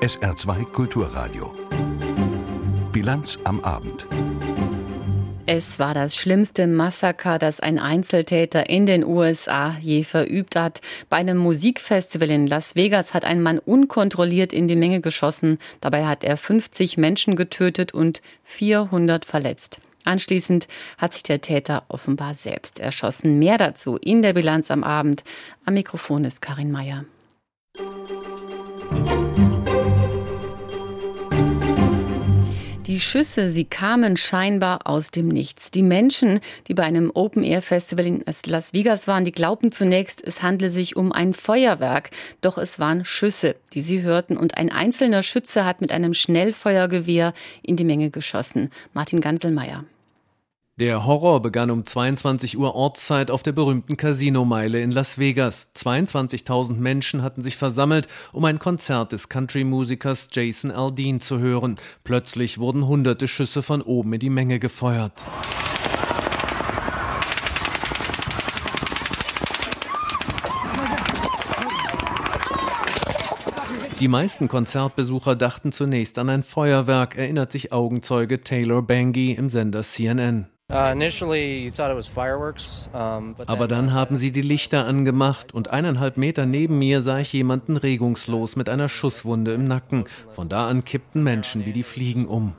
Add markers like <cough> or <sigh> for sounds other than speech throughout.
SR2 Kulturradio. Bilanz am Abend. Es war das schlimmste Massaker, das ein Einzeltäter in den USA je verübt hat. Bei einem Musikfestival in Las Vegas hat ein Mann unkontrolliert in die Menge geschossen. Dabei hat er 50 Menschen getötet und 400 verletzt. Anschließend hat sich der Täter offenbar selbst erschossen. Mehr dazu in der Bilanz am Abend. Am Mikrofon ist Karin Mayer. Die Schüsse, sie kamen scheinbar aus dem Nichts. Die Menschen, die bei einem Open-Air-Festival in Las Vegas waren, die glaubten zunächst, es handle sich um ein Feuerwerk. Doch es waren Schüsse, die sie hörten. Und ein einzelner Schütze hat mit einem Schnellfeuergewehr in die Menge geschossen. Martin Ganselmeier. Der Horror begann um 22 Uhr Ortszeit auf der berühmten Casino-Meile in Las Vegas. 22.000 Menschen hatten sich versammelt, um ein Konzert des Country-Musikers Jason Aldean zu hören. Plötzlich wurden hunderte Schüsse von oben in die Menge gefeuert. Die meisten Konzertbesucher dachten zunächst an ein Feuerwerk, erinnert sich Augenzeuge Taylor Bangy im Sender CNN. Uh, Aber dann haben sie die Lichter angemacht und eineinhalb Meter neben mir sah ich jemanden regungslos mit einer Schusswunde im Nacken. Von da an kippten Menschen wie die Fliegen um.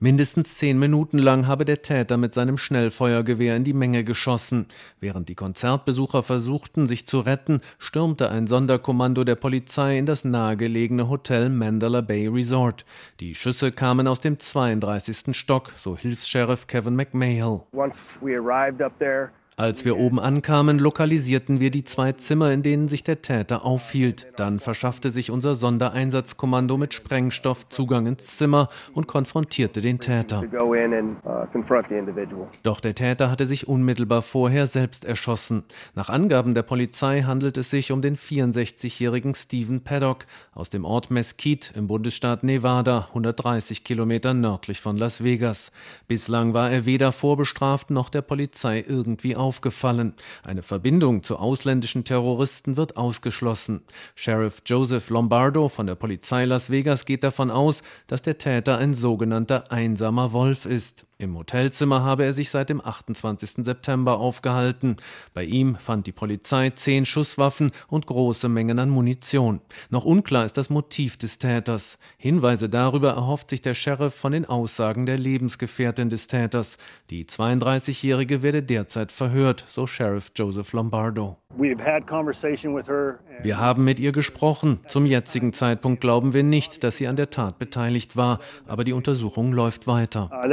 Mindestens zehn Minuten lang habe der Täter mit seinem Schnellfeuergewehr in die Menge geschossen. Während die Konzertbesucher versuchten, sich zu retten, stürmte ein Sonderkommando der Polizei in das nahegelegene Hotel Mandela Bay Resort. Die Schüsse kamen aus dem 32. Stock, so Hilfs-Sheriff Kevin McMahill. Once we arrived up there, Als wir oben ankamen, lokalisierten wir die zwei Zimmer, in denen sich der Täter aufhielt. Dann verschaffte sich unser Sondereinsatzkommando mit Sprengstoff Zugang ins Zimmer und konfrontierte den Täter. Doch der Täter hatte sich unmittelbar vorher selbst erschossen. Nach Angaben der Polizei handelt es sich um den 64-jährigen Stephen Paddock aus dem Ort Mesquite im Bundesstaat Nevada, 130 Kilometer nördlich von Las Vegas. Bislang war er weder vorbestraft noch der Polizei irgendwie auf aufgefallen. Eine Verbindung zu ausländischen Terroristen wird ausgeschlossen. Sheriff Joseph Lombardo von der Polizei Las Vegas geht davon aus, dass der Täter ein sogenannter einsamer Wolf ist. Im Hotelzimmer habe er sich seit dem 28. September aufgehalten. Bei ihm fand die Polizei zehn Schusswaffen und große Mengen an Munition. Noch unklar ist das Motiv des Täters. Hinweise darüber erhofft sich der Sheriff von den Aussagen der Lebensgefährtin des Täters. Die 32-Jährige werde derzeit verhört, so Sheriff Joseph Lombardo. Wir haben mit ihr gesprochen. Zum jetzigen Zeitpunkt glauben wir nicht, dass sie an der Tat beteiligt war, aber die Untersuchung läuft weiter. Uh,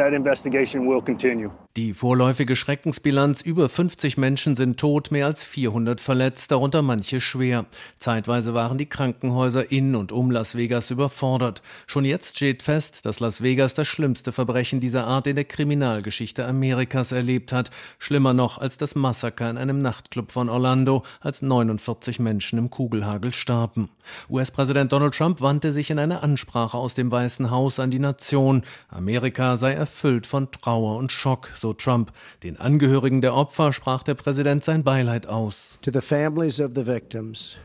investigation will continue. Die vorläufige Schreckensbilanz über 50 Menschen sind tot, mehr als 400 verletzt, darunter manche schwer. Zeitweise waren die Krankenhäuser in und um Las Vegas überfordert. Schon jetzt steht fest, dass Las Vegas das schlimmste Verbrechen dieser Art in der Kriminalgeschichte Amerikas erlebt hat. Schlimmer noch als das Massaker in einem Nachtclub von Orlando, als 49 Menschen im Kugelhagel starben. US-Präsident Donald Trump wandte sich in einer Ansprache aus dem Weißen Haus an die Nation. Amerika sei erfüllt von Trauer und Schock, so Trump. Den Angehörigen der Opfer sprach der Präsident sein Beileid aus. To the families of the victims,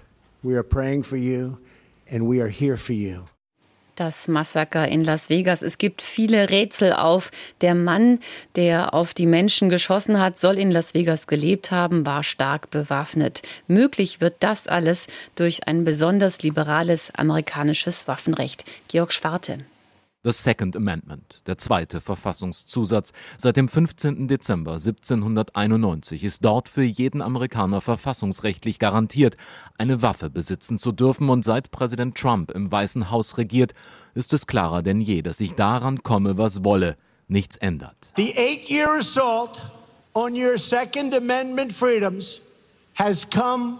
we are praying for you and we are here for you. Das Massaker in Las Vegas. Es gibt viele Rätsel auf. Der Mann, der auf die Menschen geschossen hat, soll in Las Vegas gelebt haben, war stark bewaffnet. Möglich wird das alles durch ein besonders liberales amerikanisches Waffenrecht. Georg Schwarte. The Second Amendment, der zweite Verfassungszusatz, seit dem 15. Dezember 1791 ist dort für jeden Amerikaner verfassungsrechtlich garantiert, eine Waffe besitzen zu dürfen und seit Präsident Trump im Weißen Haus regiert, ist es klarer denn je, dass sich daran komme, was wolle, nichts ändert. The eight-year assault on your Second Amendment freedoms has come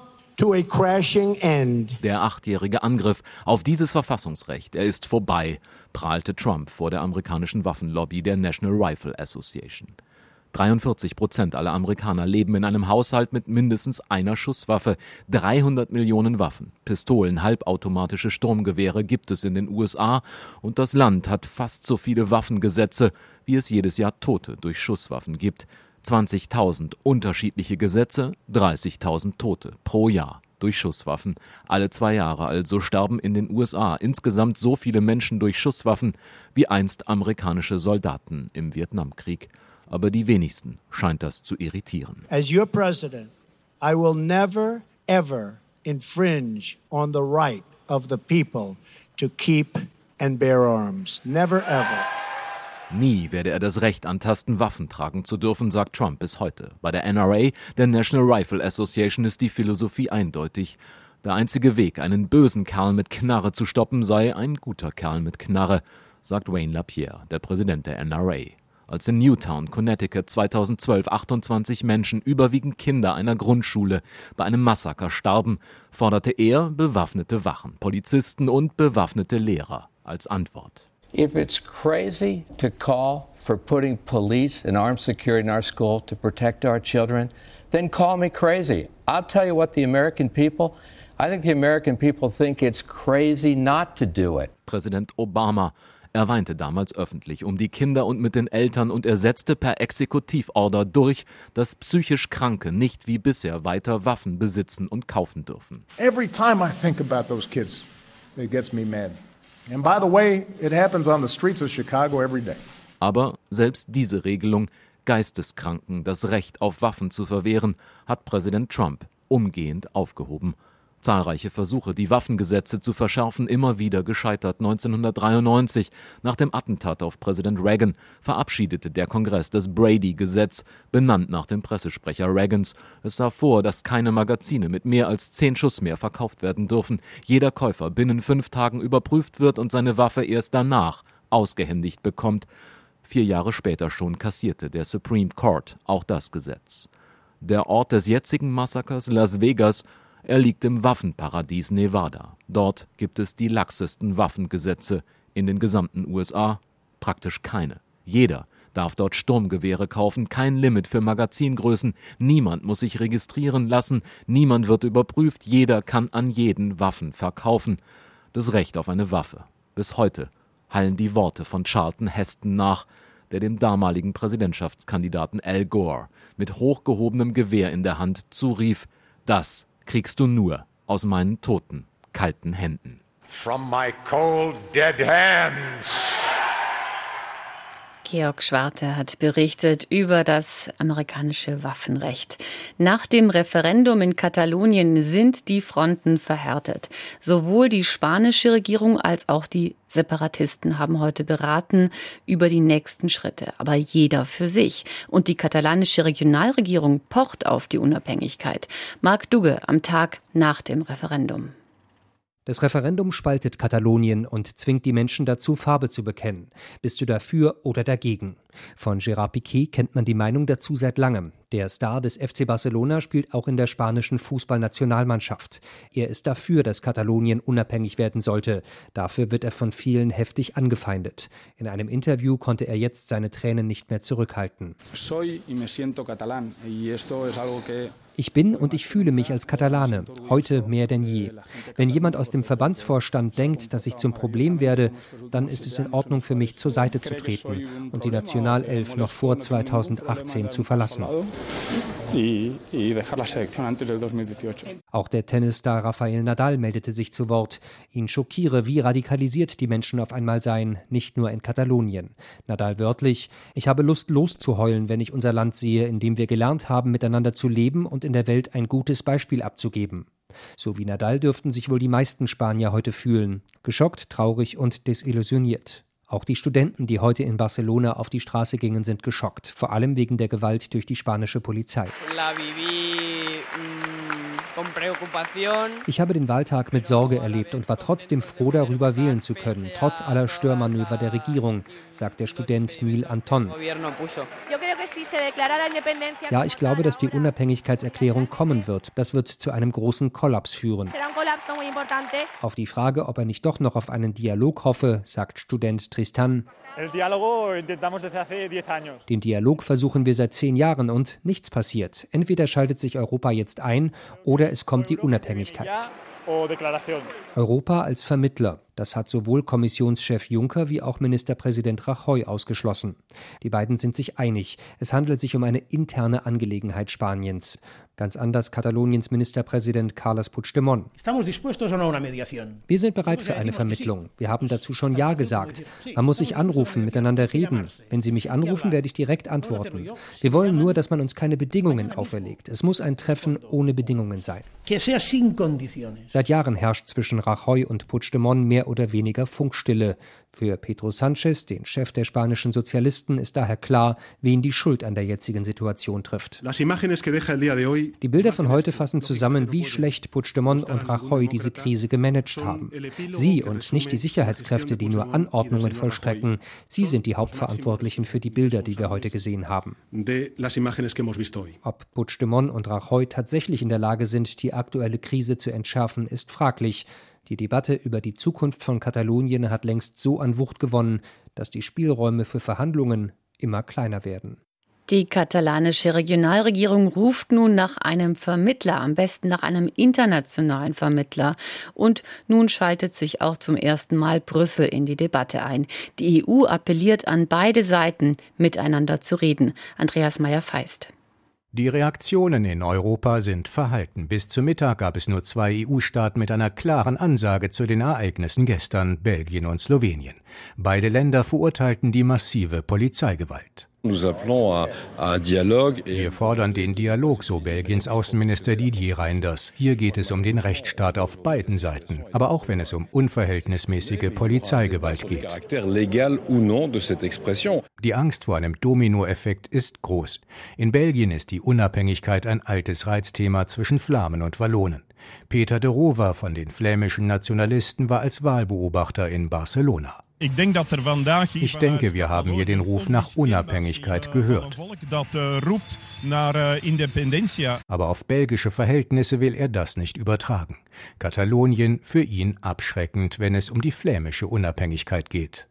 der achtjährige Angriff auf dieses Verfassungsrecht, er ist vorbei, prahlte Trump vor der amerikanischen Waffenlobby der National Rifle Association. 43 Prozent aller Amerikaner leben in einem Haushalt mit mindestens einer Schusswaffe. 300 Millionen Waffen, Pistolen, halbautomatische Sturmgewehre gibt es in den USA und das Land hat fast so viele Waffengesetze, wie es jedes Jahr Tote durch Schusswaffen gibt. 20.000 unterschiedliche Gesetze, 30.000 Tote pro Jahr. Durch Schusswaffen. Alle zwei Jahre also sterben in den USA insgesamt so viele Menschen durch Schusswaffen wie einst amerikanische Soldaten im Vietnamkrieg. Aber die wenigsten scheint das zu irritieren. As your president, I will never ever infringe on the right of the people to keep and bear arms. Never ever. Nie werde er das Recht antasten, Waffen tragen zu dürfen, sagt Trump bis heute. Bei der NRA, der National Rifle Association, ist die Philosophie eindeutig. Der einzige Weg, einen bösen Kerl mit Knarre zu stoppen, sei ein guter Kerl mit Knarre, sagt Wayne LaPierre, der Präsident der NRA. Als in Newtown, Connecticut 2012 28 Menschen, überwiegend Kinder einer Grundschule, bei einem Massaker starben, forderte er bewaffnete Wachen, Polizisten und bewaffnete Lehrer als Antwort. If it's crazy to call for putting police and armed security in our school to protect our children, then call me crazy. I'll tell you what the American people, I think the American people think it's crazy not to do it. Präsident Obama er weinte damals öffentlich um die Kinder und mit den Eltern und er setzte per Exekutivorder durch, dass psychisch Kranke nicht wie bisher weiter Waffen besitzen und kaufen dürfen. Every time I think about those kids, it gets me mad. Aber selbst diese Regelung, Geisteskranken das Recht auf Waffen zu verwehren, hat Präsident Trump umgehend aufgehoben. Zahlreiche Versuche, die Waffengesetze zu verschärfen, immer wieder gescheitert. 1993, nach dem Attentat auf Präsident Reagan, verabschiedete der Kongress das Brady-Gesetz, benannt nach dem Pressesprecher Reagans. Es sah vor, dass keine Magazine mit mehr als zehn Schuss mehr verkauft werden dürfen. Jeder Käufer binnen fünf Tagen überprüft wird und seine Waffe erst danach ausgehändigt bekommt. Vier Jahre später schon kassierte der Supreme Court auch das Gesetz. Der Ort des jetzigen Massakers, Las Vegas, er liegt im Waffenparadies Nevada. Dort gibt es die laxesten Waffengesetze in den gesamten USA, praktisch keine. Jeder darf dort Sturmgewehre kaufen, kein Limit für Magazingrößen, niemand muss sich registrieren lassen, niemand wird überprüft, jeder kann an jeden Waffen verkaufen. Das Recht auf eine Waffe. Bis heute hallen die Worte von Charlton Heston nach, der dem damaligen Präsidentschaftskandidaten Al Gore mit hochgehobenem Gewehr in der Hand zurief, das kriegst du nur aus meinen toten, kalten Händen. From my cold, dead hands. Georg Schwarte hat berichtet über das amerikanische Waffenrecht. Nach dem Referendum in Katalonien sind die Fronten verhärtet. Sowohl die spanische Regierung als auch die Separatisten haben heute beraten über die nächsten Schritte, aber jeder für sich. Und die katalanische Regionalregierung pocht auf die Unabhängigkeit. Marc Dugge am Tag nach dem Referendum. Das Referendum spaltet Katalonien und zwingt die Menschen dazu, Farbe zu bekennen. Bist du dafür oder dagegen? Von Gerard Piquet kennt man die Meinung dazu seit langem. Der Star des FC Barcelona spielt auch in der spanischen Fußballnationalmannschaft. Er ist dafür, dass Katalonien unabhängig werden sollte. Dafür wird er von vielen heftig angefeindet. In einem Interview konnte er jetzt seine Tränen nicht mehr zurückhalten. Ich bin und ich fühle mich als Katalane, heute mehr denn je. Wenn jemand aus dem Verbandsvorstand denkt, dass ich zum Problem werde, dann ist es in Ordnung für mich, zur Seite zu treten und die Nationalelf noch vor 2018 zu verlassen. Auch der Tennisstar Rafael Nadal meldete sich zu Wort. Ihn schockiere, wie radikalisiert die Menschen auf einmal seien, nicht nur in Katalonien. Nadal wörtlich: Ich habe Lust loszuheulen, wenn ich unser Land sehe, in dem wir gelernt haben, miteinander zu leben und in der Welt ein gutes Beispiel abzugeben. So wie Nadal dürften sich wohl die meisten Spanier heute fühlen. Geschockt, traurig und desillusioniert. Auch die Studenten, die heute in Barcelona auf die Straße gingen, sind geschockt, vor allem wegen der Gewalt durch die spanische Polizei. Ich habe den Wahltag mit Sorge erlebt und war trotzdem froh darüber, wählen zu können, trotz aller Störmanöver der Regierung, sagt der Student Neil Anton. Ja, ich glaube, dass die Unabhängigkeitserklärung kommen wird. Das wird zu einem großen Kollaps führen. Auf die Frage, ob er nicht doch noch auf einen Dialog hoffe, sagt Student Tristan. Den Dialog versuchen wir seit zehn Jahren und nichts passiert. Entweder schaltet sich Europa jetzt ein oder es kommt die Unabhängigkeit. Europa als Vermittler. Das hat sowohl Kommissionschef Juncker wie auch Ministerpräsident Rajoy ausgeschlossen. Die beiden sind sich einig, es handelt sich um eine interne Angelegenheit Spaniens. Ganz anders Kataloniens Ministerpräsident Carles Puigdemont. Wir sind bereit für eine Vermittlung. Wir haben dazu schon Ja gesagt. Man muss sich anrufen, miteinander reden. Wenn Sie mich anrufen, werde ich direkt antworten. Wir wollen nur, dass man uns keine Bedingungen auferlegt. Es muss ein Treffen ohne Bedingungen sein. Seit Jahren herrscht zwischen Rajoy und Puigdemont mehr oder weniger Funkstille. Für Pedro Sanchez, den Chef der spanischen Sozialisten, ist daher klar, wen die Schuld an der jetzigen Situation trifft. Die Bilder von heute fassen zusammen, wie schlecht Puigdemont und Rajoy diese Krise gemanagt haben. Sie und nicht die Sicherheitskräfte, die nur Anordnungen vollstrecken, sie sind die Hauptverantwortlichen für die Bilder, die wir heute gesehen haben. Ob Puigdemont und Rajoy tatsächlich in der Lage sind, die aktuelle Krise zu entschärfen, ist fraglich. Die Debatte über die Zukunft von Katalonien hat längst so an Wucht gewonnen, dass die Spielräume für Verhandlungen immer kleiner werden. Die katalanische Regionalregierung ruft nun nach einem Vermittler, am besten nach einem internationalen Vermittler. Und nun schaltet sich auch zum ersten Mal Brüssel in die Debatte ein. Die EU appelliert an beide Seiten, miteinander zu reden. Andreas Meyer-Feist. Die Reaktionen in Europa sind verhalten. Bis zum Mittag gab es nur zwei EU-Staaten mit einer klaren Ansage zu den Ereignissen gestern, Belgien und Slowenien. Beide Länder verurteilten die massive Polizeigewalt. Wir fordern den Dialog, so Belgiens Außenminister Didier Reinders. Hier geht es um den Rechtsstaat auf beiden Seiten, aber auch wenn es um unverhältnismäßige Polizeigewalt geht. Die Angst vor einem Dominoeffekt ist groß. In Belgien ist die Unabhängigkeit ein altes Reizthema zwischen Flamen und Wallonen. Peter de Rover von den flämischen Nationalisten war als Wahlbeobachter in Barcelona. Ich denke, wir haben hier den Ruf nach Unabhängigkeit gehört. Aber auf belgische Verhältnisse will er das nicht übertragen. Katalonien für ihn abschreckend, wenn es um die flämische Unabhängigkeit geht.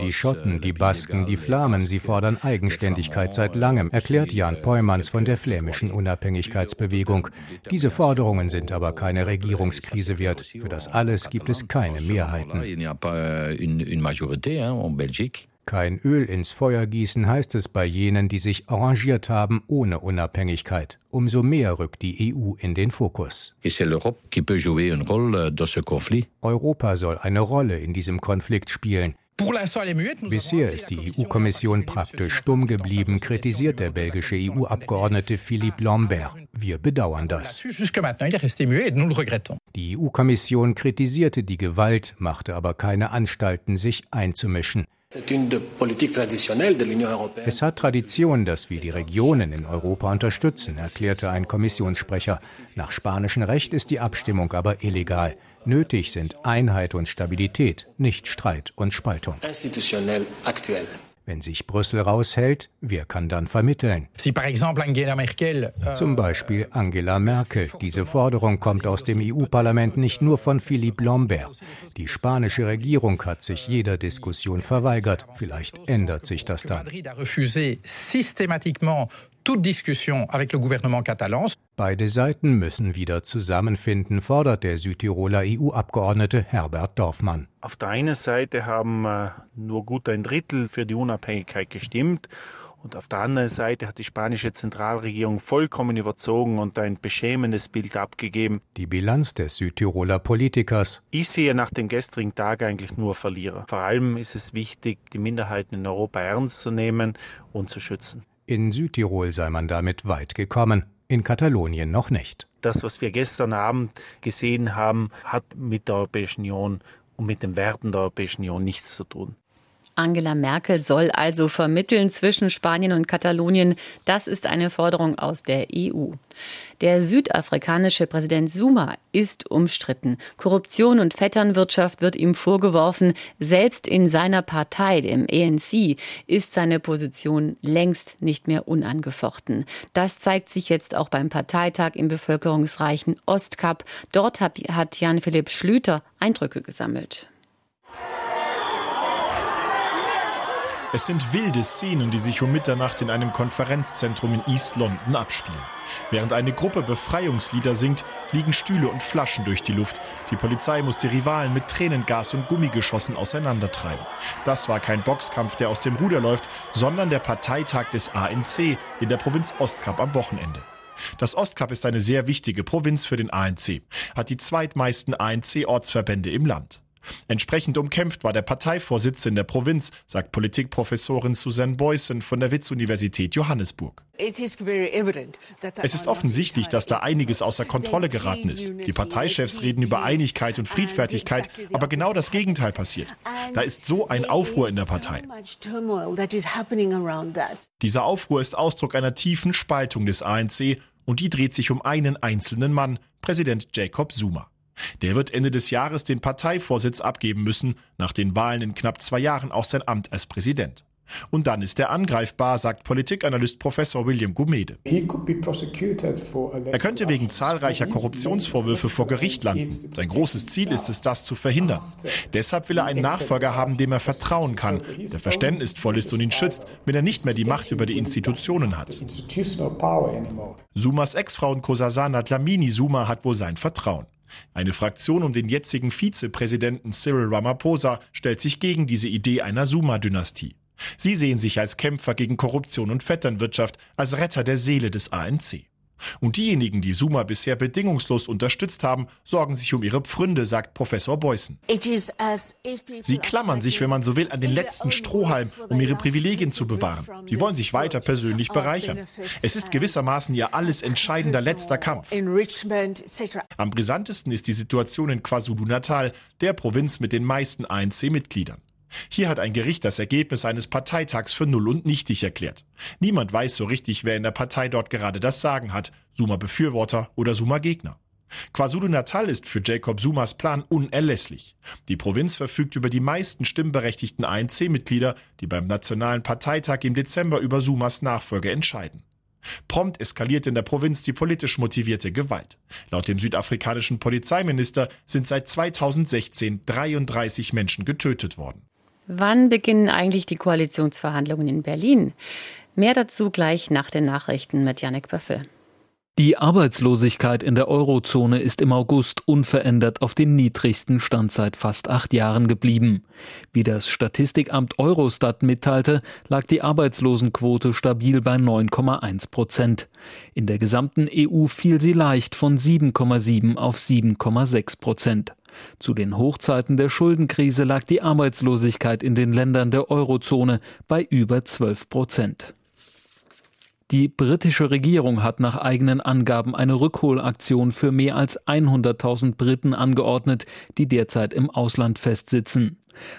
Die Schotten, die Basken, die Flamen, sie fordern Eigenständigkeit seit langem, erklärt Jan Peumans von der flämischen Unabhängigkeitsbewegung. Diese Forderungen sind aber keine Regierungskrise wert. Für das alles gibt es keine Mehrheiten. Kein Öl ins Feuer gießen heißt es bei jenen, die sich arrangiert haben ohne Unabhängigkeit. Umso mehr rückt die EU in den Fokus. Europa soll eine Rolle in diesem Konflikt spielen. Bisher ist die EU-Kommission praktisch stumm geblieben, kritisiert der belgische EU-Abgeordnete Philippe Lambert. Wir bedauern das. Die EU-Kommission kritisierte die Gewalt, machte aber keine Anstalten, sich einzumischen. Es hat Tradition, dass wir die Regionen in Europa unterstützen, erklärte ein Kommissionssprecher. Nach spanischem Recht ist die Abstimmung aber illegal. Nötig sind Einheit und Stabilität, nicht Streit und Spaltung. Wenn sich Brüssel raushält, wer kann dann vermitteln? Euh, Zum Beispiel Angela Merkel. Diese Forderung kommt aus dem EU-Parlament nicht nur von Philippe Lambert. Die spanische Regierung hat sich jeder Diskussion verweigert. Vielleicht ändert sich das dann toute discussion avec le gouvernement catalan. Beide Seiten müssen wieder zusammenfinden, fordert der Südtiroler EU-Abgeordnete Herbert Dorfmann. Auf der einen Seite haben äh, nur gut ein Drittel für die Unabhängigkeit gestimmt. Und auf der anderen Seite hat die spanische Zentralregierung vollkommen überzogen und ein beschämendes Bild abgegeben. Die Bilanz des Südtiroler Politikers. Ich sehe nach dem gestrigen Tag eigentlich nur Verlierer. Vor allem ist es wichtig, die Minderheiten in Europa ernst zu nehmen und zu schützen. In Südtirol sei man damit weit gekommen, in Katalonien noch nicht. Das, was wir gestern Abend gesehen haben, hat mit der Europäischen Union und mit den Werten der Europäischen Union nichts zu tun. Angela Merkel soll also vermitteln zwischen Spanien und Katalonien. Das ist eine Forderung aus der EU. Der südafrikanische Präsident Zuma ist umstritten. Korruption und Vetternwirtschaft wird ihm vorgeworfen. Selbst in seiner Partei, dem ANC, ist seine Position längst nicht mehr unangefochten. Das zeigt sich jetzt auch beim Parteitag im bevölkerungsreichen Ostkap. Dort hat Jan-Philipp Schlüter Eindrücke gesammelt. Es sind wilde Szenen, die sich um Mitternacht in einem Konferenzzentrum in East London abspielen. Während eine Gruppe Befreiungslieder singt, fliegen Stühle und Flaschen durch die Luft. Die Polizei muss die Rivalen mit Tränengas und Gummigeschossen auseinandertreiben. Das war kein Boxkampf, der aus dem Ruder läuft, sondern der Parteitag des ANC in der Provinz Ostkap am Wochenende. Das Ostkap ist eine sehr wichtige Provinz für den ANC, hat die zweitmeisten ANC-Ortsverbände im Land. Entsprechend umkämpft war der Parteivorsitz in der Provinz, sagt Politikprofessorin Susan Boyson von der Witz-Universität Johannesburg. Es ist offensichtlich, dass da einiges außer Kontrolle geraten ist. Die Parteichefs reden über Einigkeit und Friedfertigkeit, aber genau das Gegenteil passiert. Da ist so ein Aufruhr in der Partei. Dieser Aufruhr ist Ausdruck einer tiefen Spaltung des ANC und die dreht sich um einen einzelnen Mann, Präsident Jacob Zuma. Der wird Ende des Jahres den Parteivorsitz abgeben müssen, nach den Wahlen in knapp zwei Jahren auch sein Amt als Präsident. Und dann ist er angreifbar, sagt Politikanalyst Professor William Gumede. Er könnte wegen zahlreicher Korruptionsvorwürfe vor Gericht landen. Sein großes Ziel ist es, das zu verhindern. Deshalb will er einen Nachfolger haben, dem er vertrauen kann, der verständnisvoll ist und ihn schützt, wenn er nicht mehr die Macht über die Institutionen hat. Sumas Ex-Frau Nkosazana Dlamini Suma hat wohl sein Vertrauen. Eine Fraktion um den jetzigen Vizepräsidenten Cyril Ramaphosa stellt sich gegen diese Idee einer Suma-Dynastie. Sie sehen sich als Kämpfer gegen Korruption und Vetternwirtschaft, als Retter der Seele des ANC. Und diejenigen, die Suma bisher bedingungslos unterstützt haben, sorgen sich um ihre Pfründe, sagt Professor Beußen. Sie klammern sich, wenn man so will, an den letzten Strohhalm, um ihre Privilegien zu bewahren. Sie wollen sich weiter persönlich bereichern. Es ist gewissermaßen ihr alles entscheidender letzter Kampf. Am brisantesten ist die Situation in KwaZulu-Natal, der Provinz mit den meisten ANC-Mitgliedern. Hier hat ein Gericht das Ergebnis eines Parteitags für null und nichtig erklärt. Niemand weiß so richtig, wer in der Partei dort gerade das Sagen hat, Suma-Befürworter oder Suma-Gegner. KwaZulu-Natal ist für Jacob Sumas Plan unerlässlich. Die Provinz verfügt über die meisten stimmberechtigten ANC-Mitglieder, die beim Nationalen Parteitag im Dezember über Sumas Nachfolge entscheiden. Prompt eskaliert in der Provinz die politisch motivierte Gewalt. Laut dem südafrikanischen Polizeiminister sind seit 2016 33 Menschen getötet worden. Wann beginnen eigentlich die Koalitionsverhandlungen in Berlin? Mehr dazu gleich nach den Nachrichten mit Janek Böffel. Die Arbeitslosigkeit in der Eurozone ist im August unverändert auf den niedrigsten Stand seit fast acht Jahren geblieben. Wie das Statistikamt Eurostat mitteilte, lag die Arbeitslosenquote stabil bei 9,1 Prozent. In der gesamten EU fiel sie leicht von 7,7 auf 7,6 Prozent. Zu den Hochzeiten der Schuldenkrise lag die Arbeitslosigkeit in den Ländern der Eurozone bei über 12 Prozent. Die britische Regierung hat nach eigenen Angaben eine Rückholaktion für mehr als 100.000 Briten angeordnet, die derzeit im Ausland festsitzen.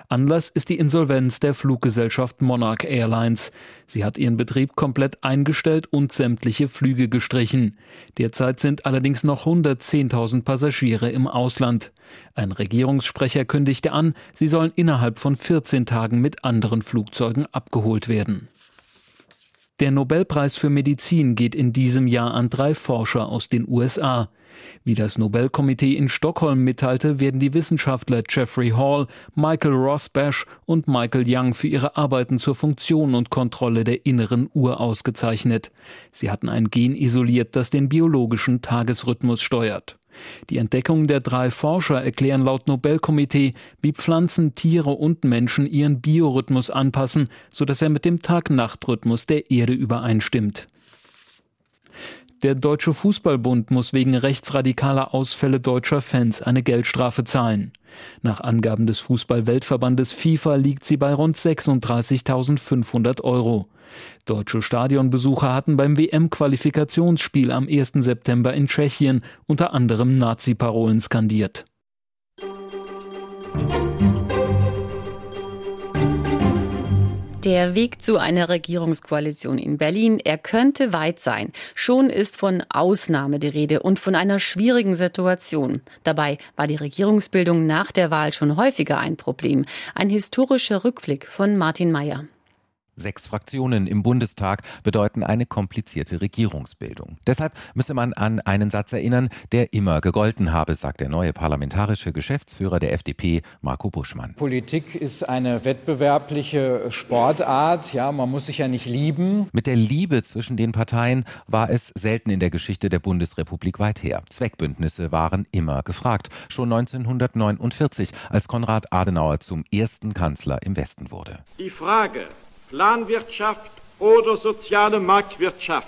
Anlass ist die Insolvenz der Fluggesellschaft Monarch Airlines. Sie hat ihren Betrieb komplett eingestellt und sämtliche Flüge gestrichen. Derzeit sind allerdings noch 110.000 Passagiere im Ausland. Ein Regierungssprecher kündigte an, sie sollen innerhalb von 14 Tagen mit anderen Flugzeugen abgeholt werden. Der Nobelpreis für Medizin geht in diesem Jahr an drei Forscher aus den USA. Wie das Nobelkomitee in Stockholm mitteilte, werden die Wissenschaftler Jeffrey Hall, Michael Rosbash und Michael Young für ihre Arbeiten zur Funktion und Kontrolle der inneren Uhr ausgezeichnet. Sie hatten ein Gen isoliert, das den biologischen Tagesrhythmus steuert. Die Entdeckungen der drei Forscher erklären laut Nobelkomitee, wie Pflanzen, Tiere und Menschen ihren Biorhythmus anpassen, sodass er mit dem Tag-Nacht-Rhythmus der Erde übereinstimmt. Der Deutsche Fußballbund muss wegen rechtsradikaler Ausfälle deutscher Fans eine Geldstrafe zahlen. Nach Angaben des Fußball-Weltverbandes FIFA liegt sie bei rund 36.500 Euro. Deutsche Stadionbesucher hatten beim WM-Qualifikationsspiel am 1. September in Tschechien unter anderem Nazi-Parolen skandiert. Der Weg zu einer Regierungskoalition in Berlin, er könnte weit sein. Schon ist von Ausnahme die Rede und von einer schwierigen Situation. Dabei war die Regierungsbildung nach der Wahl schon häufiger ein Problem. Ein historischer Rückblick von Martin Mayer. Sechs Fraktionen im Bundestag bedeuten eine komplizierte Regierungsbildung. Deshalb müsse man an einen Satz erinnern, der immer gegolten habe, sagt der neue parlamentarische Geschäftsführer der FDP, Marco Buschmann. Politik ist eine wettbewerbliche Sportart. Ja, man muss sich ja nicht lieben. Mit der Liebe zwischen den Parteien war es selten in der Geschichte der Bundesrepublik weit her. Zweckbündnisse waren immer gefragt. Schon 1949, als Konrad Adenauer zum ersten Kanzler im Westen wurde. Die Frage, Planwirtschaft oder soziale Marktwirtschaft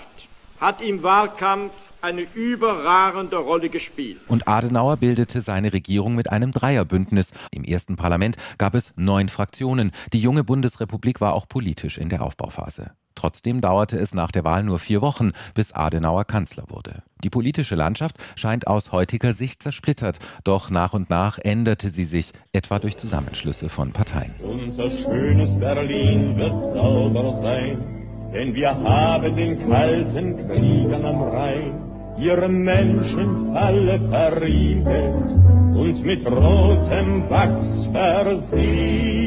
hat im Wahlkampf eine überragende Rolle gespielt. Und Adenauer bildete seine Regierung mit einem Dreierbündnis. Im ersten Parlament gab es neun Fraktionen. Die junge Bundesrepublik war auch politisch in der Aufbauphase. Trotzdem dauerte es nach der Wahl nur vier Wochen, bis Adenauer Kanzler wurde. Die politische Landschaft scheint aus heutiger Sicht zersplittert, doch nach und nach änderte sie sich, etwa durch Zusammenschlüsse von Parteien. Unser schönes Berlin wird sauber sein, denn wir haben den kalten Kriegern am Rhein ihre Menschenfalle verriegelt und mit rotem Wachs versiegelt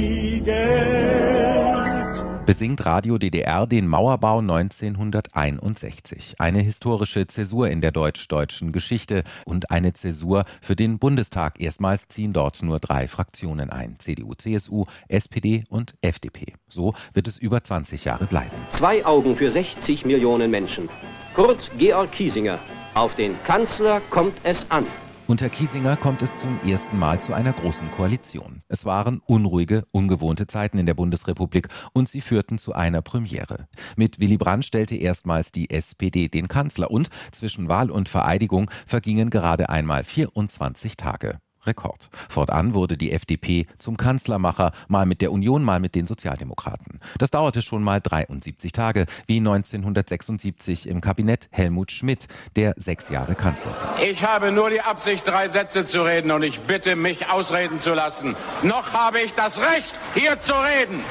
besingt Radio DDR den Mauerbau 1961. Eine historische Zäsur in der deutsch-deutschen Geschichte und eine Zäsur für den Bundestag. Erstmals ziehen dort nur drei Fraktionen ein. CDU, CSU, SPD und FDP. So wird es über 20 Jahre bleiben. Zwei Augen für 60 Millionen Menschen. Kurt Georg Kiesinger. Auf den Kanzler kommt es an. Unter Kiesinger kommt es zum ersten Mal zu einer großen Koalition. Es waren unruhige, ungewohnte Zeiten in der Bundesrepublik und sie führten zu einer Premiere. Mit Willy Brandt stellte erstmals die SPD den Kanzler und zwischen Wahl und Vereidigung vergingen gerade einmal 24 Tage. Rekord. Fortan wurde die FDP zum Kanzlermacher, mal mit der Union, mal mit den Sozialdemokraten. Das dauerte schon mal 73 Tage, wie 1976 im Kabinett Helmut Schmidt, der sechs Jahre Kanzler war. Ich habe nur die Absicht, drei Sätze zu reden und ich bitte, mich ausreden zu lassen. Noch habe ich das Recht, hier zu reden.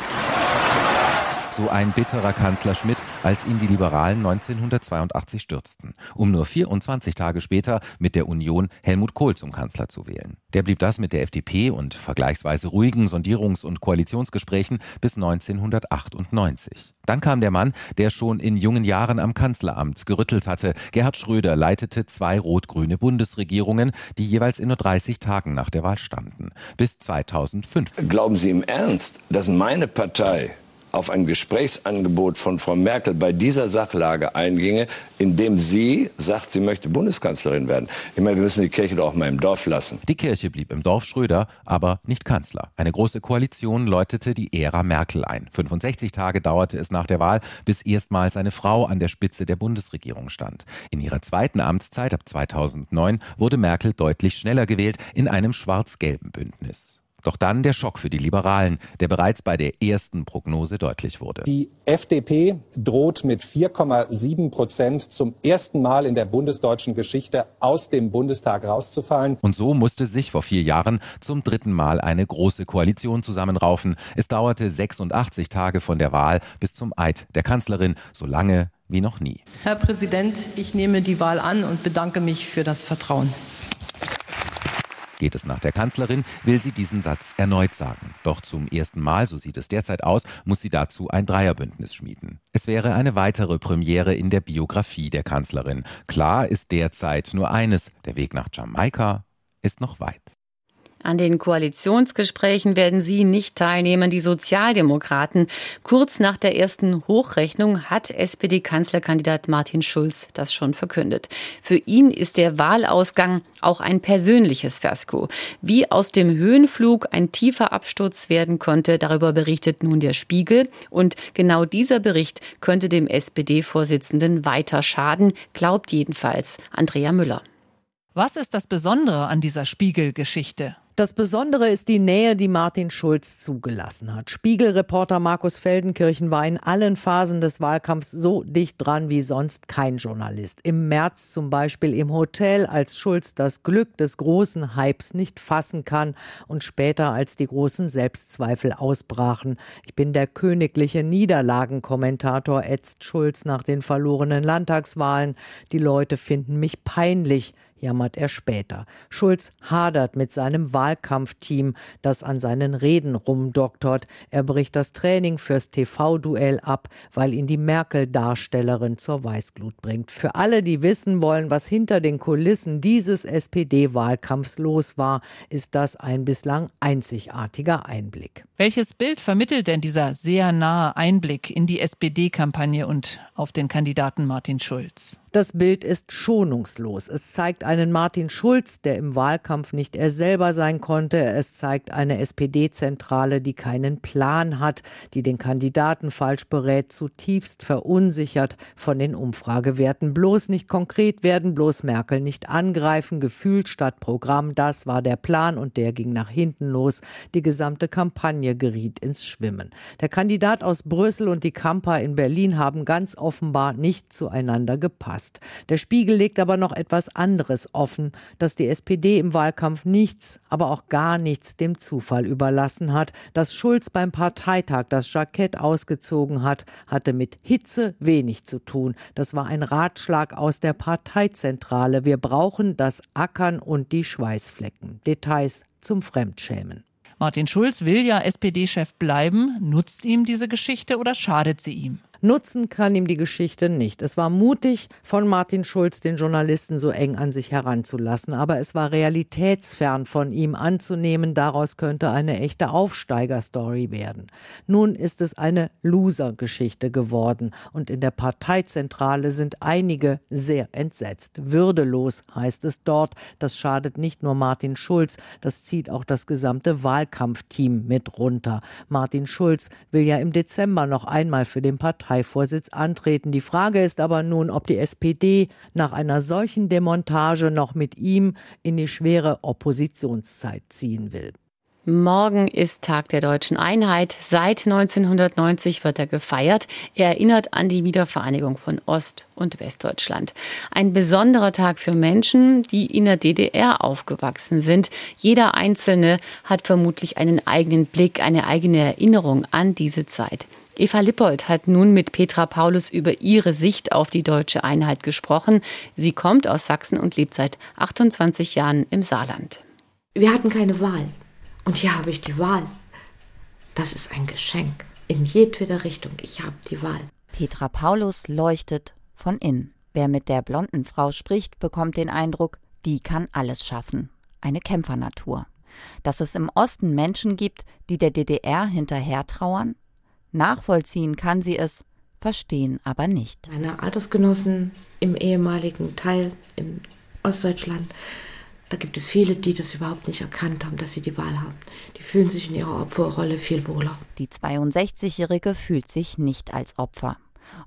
So ein bitterer Kanzler Schmidt, als ihn die Liberalen 1982 stürzten, um nur 24 Tage später mit der Union Helmut Kohl zum Kanzler zu wählen. Der blieb das mit der FDP und vergleichsweise ruhigen Sondierungs- und Koalitionsgesprächen bis 1998. Dann kam der Mann, der schon in jungen Jahren am Kanzleramt gerüttelt hatte. Gerhard Schröder leitete zwei rot-grüne Bundesregierungen, die jeweils in nur 30 Tagen nach der Wahl standen. Bis 2005. Glauben Sie im Ernst, dass meine Partei auf ein Gesprächsangebot von Frau Merkel bei dieser Sachlage einginge, indem sie sagt, sie möchte Bundeskanzlerin werden. Ich meine, wir müssen die Kirche doch auch mal im Dorf lassen. Die Kirche blieb im Dorf Schröder, aber nicht Kanzler. Eine große Koalition läutete die Ära Merkel ein. 65 Tage dauerte es nach der Wahl, bis erstmals eine Frau an der Spitze der Bundesregierung stand. In ihrer zweiten Amtszeit ab 2009 wurde Merkel deutlich schneller gewählt in einem schwarz-gelben Bündnis. Doch dann der Schock für die Liberalen, der bereits bei der ersten Prognose deutlich wurde. Die FDP droht mit 4,7 Prozent zum ersten Mal in der bundesdeutschen Geschichte aus dem Bundestag rauszufallen. Und so musste sich vor vier Jahren zum dritten Mal eine große Koalition zusammenraufen. Es dauerte 86 Tage von der Wahl bis zum Eid der Kanzlerin, so lange wie noch nie. Herr Präsident, ich nehme die Wahl an und bedanke mich für das Vertrauen. Geht es nach der Kanzlerin, will sie diesen Satz erneut sagen. Doch zum ersten Mal, so sieht es derzeit aus, muss sie dazu ein Dreierbündnis schmieden. Es wäre eine weitere Premiere in der Biografie der Kanzlerin. Klar ist derzeit nur eines, der Weg nach Jamaika ist noch weit. An den Koalitionsgesprächen werden sie nicht teilnehmen, die Sozialdemokraten. Kurz nach der ersten Hochrechnung hat SPD-Kanzlerkandidat Martin Schulz das schon verkündet. Für ihn ist der Wahlausgang auch ein persönliches Fiasko. Wie aus dem Höhenflug ein tiefer Absturz werden konnte, darüber berichtet nun der Spiegel. Und genau dieser Bericht könnte dem SPD-Vorsitzenden weiter schaden, glaubt jedenfalls Andrea Müller. Was ist das Besondere an dieser Spiegelgeschichte? Das Besondere ist die Nähe, die Martin Schulz zugelassen hat. Spiegelreporter Markus Feldenkirchen war in allen Phasen des Wahlkampfs so dicht dran wie sonst kein Journalist. Im März zum Beispiel im Hotel, als Schulz das Glück des großen Hypes nicht fassen kann und später, als die großen Selbstzweifel ausbrachen. Ich bin der königliche Niederlagenkommentator, ätzt Schulz nach den verlorenen Landtagswahlen. Die Leute finden mich peinlich. Jammert er später. Schulz hadert mit seinem Wahlkampfteam, das an seinen Reden rumdoktort. Er bricht das Training fürs TV-Duell ab, weil ihn die Merkel-Darstellerin zur Weißglut bringt. Für alle, die wissen wollen, was hinter den Kulissen dieses SPD-Wahlkampfs los war, ist das ein bislang einzigartiger Einblick. Welches Bild vermittelt denn dieser sehr nahe Einblick in die SPD-Kampagne und auf den Kandidaten Martin Schulz? Das Bild ist schonungslos. Es zeigt einen Martin Schulz, der im Wahlkampf nicht er selber sein konnte. Es zeigt eine SPD-Zentrale, die keinen Plan hat, die den Kandidaten falsch berät, zutiefst verunsichert von den Umfragewerten. Bloß nicht konkret werden, bloß Merkel nicht angreifen, gefühlt statt Programm. Das war der Plan und der ging nach hinten los. Die gesamte Kampagne geriet ins Schwimmen. Der Kandidat aus Brüssel und die Kampa in Berlin haben ganz offenbar nicht zueinander gepasst passt. Der Spiegel legt aber noch etwas anderes offen, dass die SPD im Wahlkampf nichts, aber auch gar nichts dem Zufall überlassen hat. Dass Schulz beim Parteitag das Jackett ausgezogen hat, hatte mit Hitze wenig zu tun. Das war ein Ratschlag aus der Parteizentrale. Wir brauchen das Ackern und die Schweißflecken. Details zum Fremdschämen. Martin Schulz will ja SPD-Chef bleiben. Nutzt ihm diese Geschichte oder schadet sie ihm? Nutzen kann ihm die Geschichte nicht. Es war mutig von Martin Schulz, den Journalisten so eng an sich heranzulassen, aber es war realitätsfern von ihm anzunehmen, daraus könnte eine echte Aufsteigerstory werden. Nun ist es eine Loser-Geschichte geworden und in der Parteizentrale sind einige sehr entsetzt. Würdelos heißt es dort. Das schadet nicht nur Martin Schulz, das zieht auch das gesamte Wahlkampfteam mit runter. Martin Schulz will ja im Dezember noch einmal für den Partei Parteivorsitz antreten. Die Frage ist aber nun, ob die SPD nach einer solchen Demontage noch mit ihm in die schwere Oppositionszeit ziehen will. Morgen ist Tag der deutschen Einheit. Seit 1990 wird er gefeiert. Er erinnert an die Wiedervereinigung von Ost- und Westdeutschland. Ein besonderer Tag für Menschen, die in der DDR aufgewachsen sind. Jeder Einzelne hat vermutlich einen eigenen Blick, eine eigene Erinnerung an diese Zeit. Eva Lippold hat nun mit Petra Paulus über ihre Sicht auf die deutsche Einheit gesprochen. Sie kommt aus Sachsen und lebt seit 28 Jahren im Saarland. Wir hatten keine Wahl. Und hier habe ich die Wahl. Das ist ein Geschenk. In jedweder Richtung. Ich habe die Wahl. Petra Paulus leuchtet von innen. Wer mit der blonden Frau spricht, bekommt den Eindruck, die kann alles schaffen. Eine Kämpfernatur. Dass es im Osten Menschen gibt, die der DDR hinterher trauern, Nachvollziehen kann sie es, verstehen aber nicht. Meine Altersgenossen im ehemaligen Teil in Ostdeutschland, da gibt es viele, die das überhaupt nicht erkannt haben, dass sie die Wahl haben. Die fühlen sich in ihrer Opferrolle viel wohler. Die 62-Jährige fühlt sich nicht als Opfer.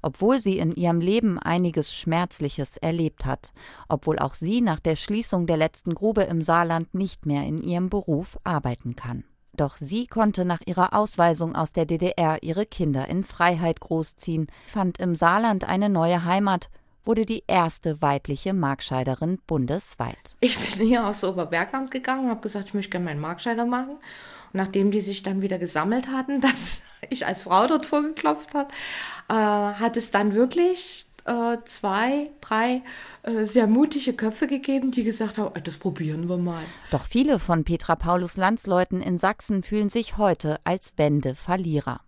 Obwohl sie in ihrem Leben einiges Schmerzliches erlebt hat, obwohl auch sie nach der Schließung der letzten Grube im Saarland nicht mehr in ihrem Beruf arbeiten kann. Doch sie konnte nach ihrer Ausweisung aus der DDR ihre Kinder in Freiheit großziehen, fand im Saarland eine neue Heimat, wurde die erste weibliche Markscheiderin bundesweit. Ich bin hier aus Oberbergland gegangen, habe gesagt, ich möchte gerne meinen Markscheider machen. Und nachdem die sich dann wieder gesammelt hatten, <laughs> dass ich als Frau dort vorgeklopft habe, äh, hat es dann wirklich äh, zwei, drei äh, sehr mutige Köpfe gegeben, die gesagt haben, das probieren wir mal. Doch viele von Petra Paulus Landsleuten in Sachsen fühlen sich heute als Wende-Verlierer.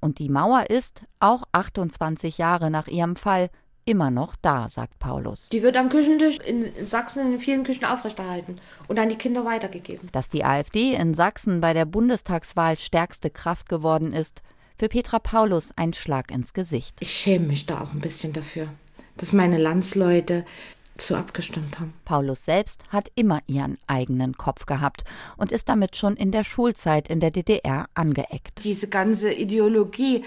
Und die Mauer ist, auch 28 Jahre nach ihrem Fall, immer noch da, sagt Paulus. Die wird am Küchentisch in Sachsen in vielen Küchen aufrechterhalten und an die Kinder weitergegeben. Dass die AfD in Sachsen bei der Bundestagswahl stärkste Kraft geworden ist, für Petra Paulus ein Schlag ins Gesicht. Ich schäme mich da auch ein bisschen dafür, dass meine Landsleute so abgestimmt haben. Paulus selbst hat immer ihren eigenen Kopf gehabt und ist damit schon in der Schulzeit in der DDR angeeckt. Diese ganze Ideologie,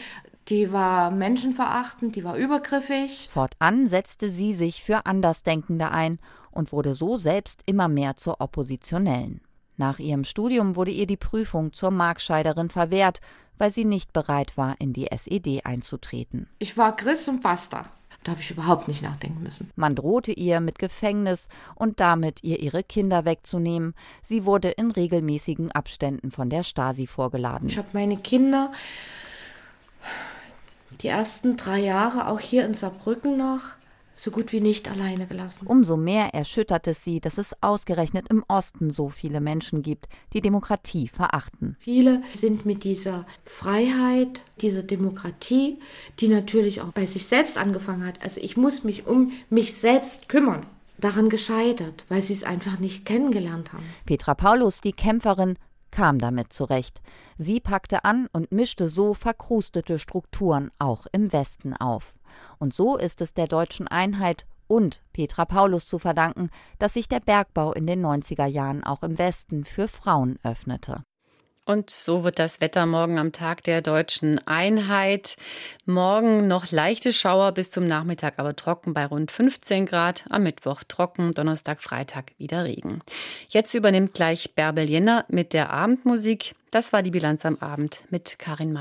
die war menschenverachtend, die war übergriffig. Fortan setzte sie sich für Andersdenkende ein und wurde so selbst immer mehr zur Oppositionellen. Nach ihrem Studium wurde ihr die Prüfung zur Markscheiderin verwehrt, weil sie nicht bereit war, in die SED einzutreten. Ich war Christ und Basta. Da habe ich überhaupt nicht nachdenken müssen. Man drohte ihr mit Gefängnis und damit ihr ihre Kinder wegzunehmen. Sie wurde in regelmäßigen Abständen von der Stasi vorgeladen. Ich habe meine Kinder die ersten drei Jahre auch hier in Saarbrücken noch so gut wie nicht alleine gelassen. Umso mehr erschüttert es sie, dass es ausgerechnet im Osten so viele Menschen gibt, die Demokratie verachten. Viele sind mit dieser Freiheit, dieser Demokratie, die natürlich auch bei sich selbst angefangen hat. Also ich muss mich um mich selbst kümmern daran gescheitert, weil sie es einfach nicht kennengelernt haben. Petra Paulus, die Kämpferin, kam damit zurecht. Sie packte an und mischte so verkrustete Strukturen auch im Westen auf. Und so ist es der deutschen Einheit und Petra Paulus zu verdanken, dass sich der Bergbau in den 90er Jahren auch im Westen für Frauen öffnete. Und so wird das Wetter morgen am Tag der deutschen Einheit. Morgen noch leichte Schauer bis zum Nachmittag, aber trocken bei rund 15 Grad. Am Mittwoch trocken, Donnerstag, Freitag wieder Regen. Jetzt übernimmt gleich Bärbel Jenner mit der Abendmusik. Das war die Bilanz am Abend mit Karin May.